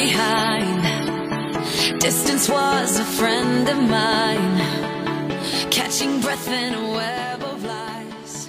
behind. Distance was a friend of mine. Catching breath in a web of lies.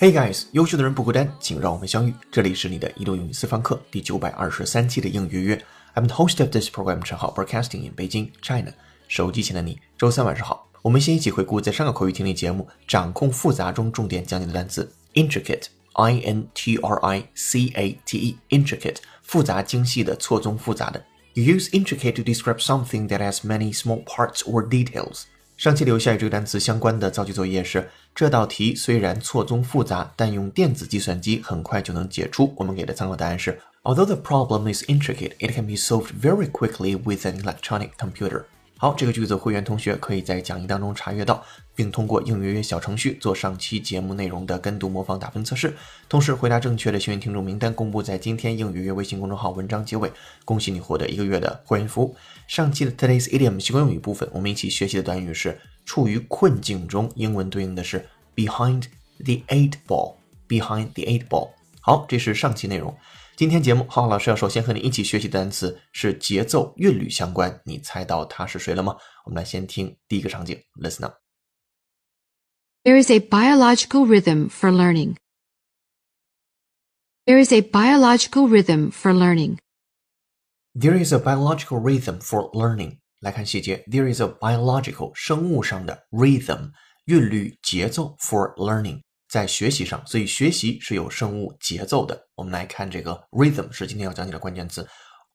Hey guys，优秀的人不孤单，请让我们相遇。这里是你的移动英语私房课第九百二十三期的应约约。I'm the host of this program，陈浩，broadcasting in Beijing, China。手机前的你，周三晚上好。我们先一起回顾在上个口语听力节目《掌控复杂》中重点讲解的单词 intricate，i n t r i c a t e，intricate，复杂精细的，错综复杂的。You use intricate to describe something that has many small parts or details。上期留下与这个单词相关的造句作业是：这道题虽然错综复杂，但用电子计算机很快就能解出。我们给的参考答案是：Although the problem is intricate, it can be solved very quickly with an electronic computer. 好，这个句子会员同学可以在讲义当中查阅到，并通过应约约小程序做上期节目内容的跟读模仿打分测试。同时，回答正确的幸运听众名单公布在今天应约约微信公众号文章结尾。恭喜你获得一个月的会员服务。上期的 Today's Idiom 习惯用语部分，我们一起学习的短语是处于困境中，英文对应的是 behind the eight ball。behind the eight ball。好，这是上期内容。今天节目，浩浩老师要首先和你一起学习的单词是节奏、韵律相关。你猜到他是谁了吗？我们来先听第一个场景，Listen up。There is a biological rhythm for learning. There is a biological rhythm for learning. There is a biological rhythm for learning。来看细节，There is a biological 生物上的 rhythm 韵律节奏 for learning 在学习上，所以学习是有生物节奏的。我们来看这个 rhythm 是今天要讲解的关键词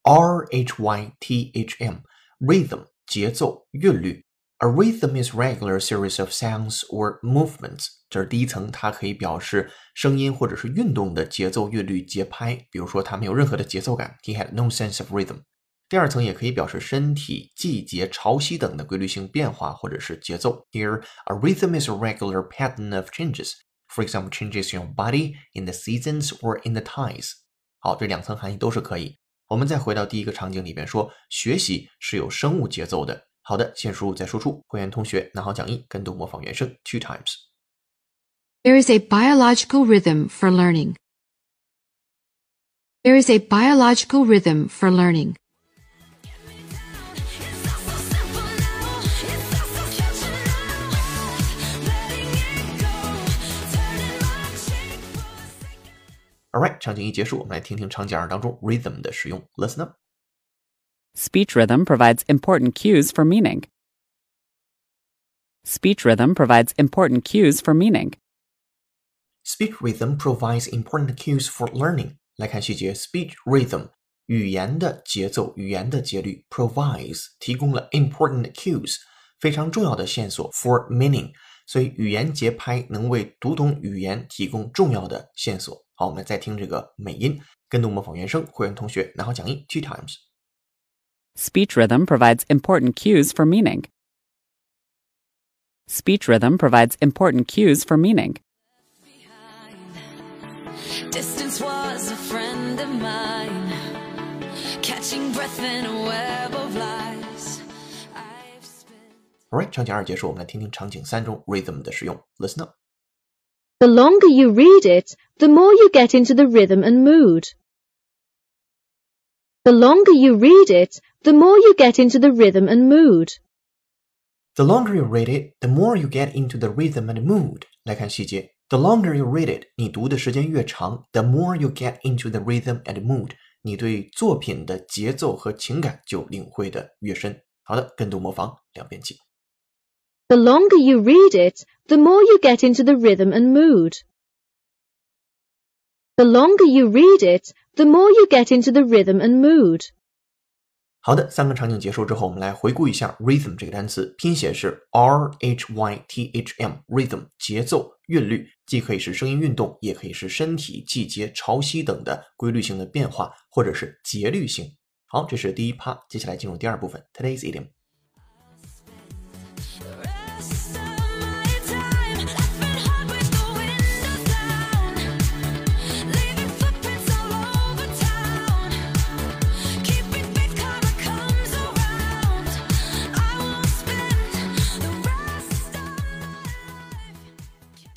，R H Y T H M rhythm 节奏韵律。A rhythm is regular series of sounds or movements。这是第一层，它可以表示声音或者是运动的节奏、韵律、节拍。比如说，它没有任何的节奏感，He had no sense of rhythm。第二层也可以表示身体、季节、潮汐等的规律性变化或者是节奏。Here, a rhythm is a regular pattern of changes. For example, changes in your body, in the seasons, or in the tides. 好，这两层含义都是可以。我们再回到第一个场景里边说，学习是有生物节奏的。好的，先输入再输出。会员同学拿好讲义，跟读模仿原声 two times。 There is a biological rhythm for learning. There is a biological rhythm for learning. 场景一结束，我们来听听场景二当中 rhythm 的使用。Listen up。 Speech rhythm provides important cues for meaning. Speech rhythm provides important cues for meaning. Speech rhythm provides important cues for learning。来看细节，speech rhythm 语言的节奏、语言的节律，provides 提供了 important cues 非常重要的线索 for meaning。 所以语言节拍能为读懂语言提供重要的线索。好，我们再听这个美音，跟读模仿原声。会员同学拿好讲义 two times。 Speech rhythm provides important cues for meaning. Speech rhythm provides important cues for meaning. Distance was a friend of mine. Catching breath in a web of lies. I've spent. Alright，场景二结束，我们来听听场景三中 rhythm 的使用。Listen up。 The longer you read it, the more you get into the rhythm and mood. The longer you read it, the more you get into the rhythm and mood. The longer you read it, the more you get into the rhythm and mood. 来看细节，The longer you read it，你读的时间越长，the more you get into the rhythm and mood，你对作品的节奏和情感就领会的越深。好的，跟读模仿两遍起。 The longer you read it, the more you get into the rhythm and mood. The longer you read it, the more you get into the rhythm and mood. 好的，三个场景结束之后，我们来回顾一下 rhythm 这个单词，拼写是 r h y t h m，rhythm 节奏、韵律，既可以是声音运动，也可以是身体、季节、潮汐等的规律性的变化，或者是节律性。好，这是第一趴，接下来进入第二部分，today's idiom。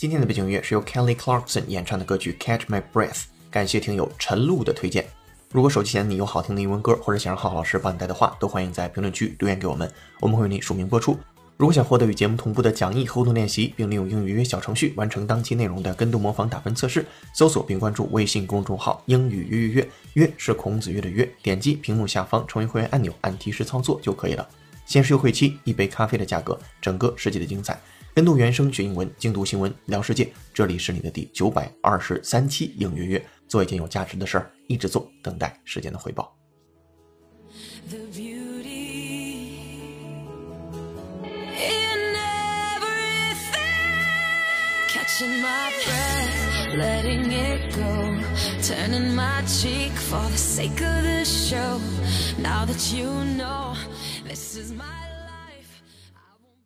今天的背景音乐是由 Kelly Clarkson 演唱的歌曲《Catch My Breath》，感谢听友陈露的推荐。如果手机前你有好听的英文歌，或者想让浩浩老师帮你带的话，都欢迎在评论区留言给我们，我们会为你署名播出。如果想获得与节目同步的讲义互动练习，并利用英语约小程序完成当期内容的跟读模仿打分测试，搜索并关注微信公众号“英语约约约”，约是孔子约的约，点击屏幕下方成为会员按钮，按提示操作就可以了。限时优惠期，一杯咖啡的价格，整个世界的精彩。跟读原声学英文，精读新闻聊世界。这里是你的第九百二十三期英约约，做一件有价值的事儿，一直做，等待时间的回报。The beauty in everything. Catching my breath, letting it go. Turning my cheek for the sake of the show. Now that you know this is my.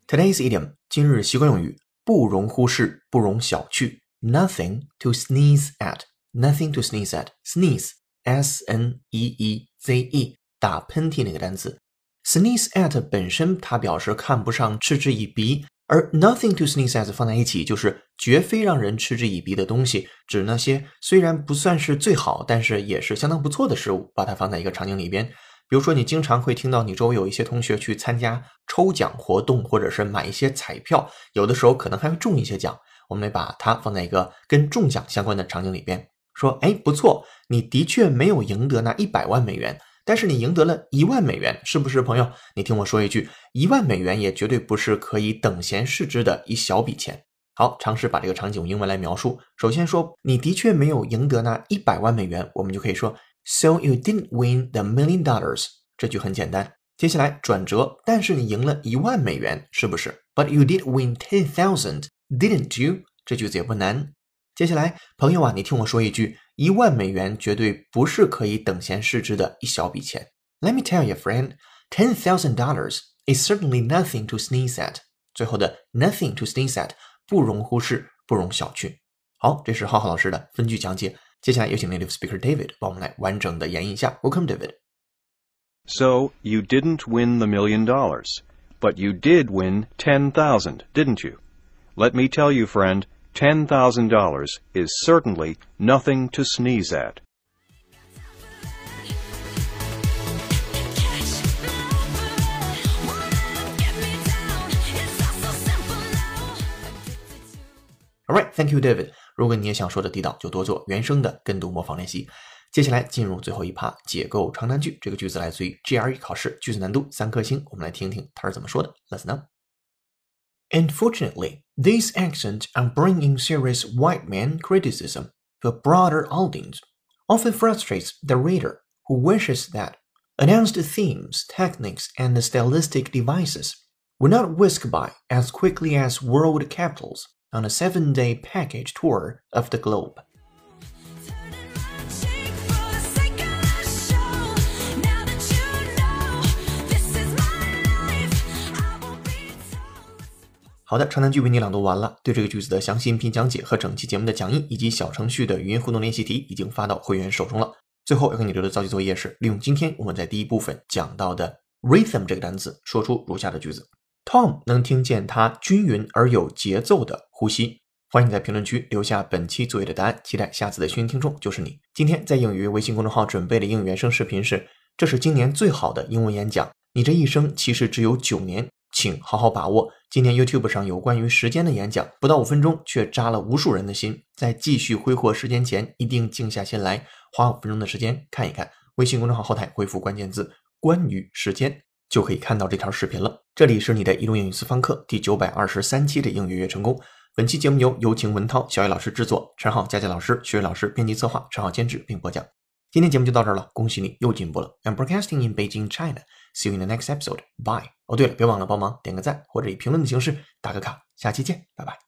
Today's idiom 今日习惯用语不容忽视，不容小觑。Nothing to sneeze at. Nothing to sneeze at. Sneeze, s n e e z e，打喷嚏那个单词。Sneeze at 本身它表示看不上、嗤之以鼻，而 nothing to sneeze at 放在一起就是绝非让人嗤之以鼻的东西，指那些虽然不算是最好，但是也是相当不错的事物，把它放在一个场景里边。比如说，你经常会听到你周围有一些同学去参加抽奖活动，或者是买一些彩票，有的时候可能还会中一些奖。我们来把它放在一个跟中奖相关的场景里边，说：“哎，不错，你的确没有赢得那一百万美元，但是你赢得了一万美元，是不是，朋友？你听我说一句，一万美元也绝对不是可以等闲视之的一小笔钱。好，尝试把这个场景用英文来描述。首先说，你的确没有赢得那一百万美元，我们就可以说。So you didn't win the million dollars。这句很简单。接下来转折，但是你赢了一万美元，是不是？But you did win ten thousand, didn't you？这句子也不难。接下来，朋友啊，你听我说一句，一万美元绝对不是可以等闲视之的一小笔钱。Let me tell you, friend, ten thousand dollars is certainly nothing to sneeze at。最后的 nothing to sneeze at 不容忽视，不容小觑。好，这是浩浩老师的分句讲解。 接下来有请 native speaker David 帮我们来完整的演绎一下。Welcome, David. So you didn't win the million dollars, but you did win ten thousand, didn't you? Let me tell you, friend, ten thousand dollars is certainly nothing to sneeze at. Catch my breath, won't let 'em get me down. It's all so simple now. Addicted to. All right, thank you, David. 如果你也想说的地道，就多做原声的跟读模仿练习。接下来进入最后一趴，解构长难句。这个句子来自于 GRE 考试，句子难度三颗星。我们来听听它是怎么说的。Let's know. Unfortunately, this accent on bringing serious white man criticism to a broader audience often frustrates the reader who wishes that announced themes, techniques, and stylistic devices were not whisked by as quickly as world capitals on a seven day package tour of the globe. Turning my cheek for the sake of the show. Now that you know this is my life, I won't be told. 好的，长难句为你朗读完了。对这个句子的详细音频讲解和整期节目的讲义以及小程序的语音互动练习题已经发到会员手中了。最后要给你留的造句作业是利用今天我们在第一部分讲到的 rhythm 这个单词，说出如下的句子：Tom 能听见他均匀而有节奏的呼吸。欢迎在评论区留下本期作业的答案，期待下次的幸运听众就是你。今天在英语微信公众号准备的英语原声视频是：这是今年最好的英文演讲，你这一生其实只有九年，请好好把握。今年 YouTube 上有关于时间的演讲，不到五分钟却扎了无数人的心。在继续挥霍时间前，一定静下心来，花五分钟的时间看一看。微信公众号后台回复关键字“关于时间”，就可以看到这条视频了。这里是你的移动英语私房课第九百二十三期的英语约成功。本期节目由有请文涛、小雨老师制作，陈浩、佳佳老师、学伟老师编辑策划，陈浩监制并播讲。今天节目就到这儿了，恭喜你又进步了。I'm broadcasting in Beijing, China. See you in the next episode. Bye. 哦，对了，别忘了帮忙点个赞，或者以评论的形式打个卡。下期见，拜拜。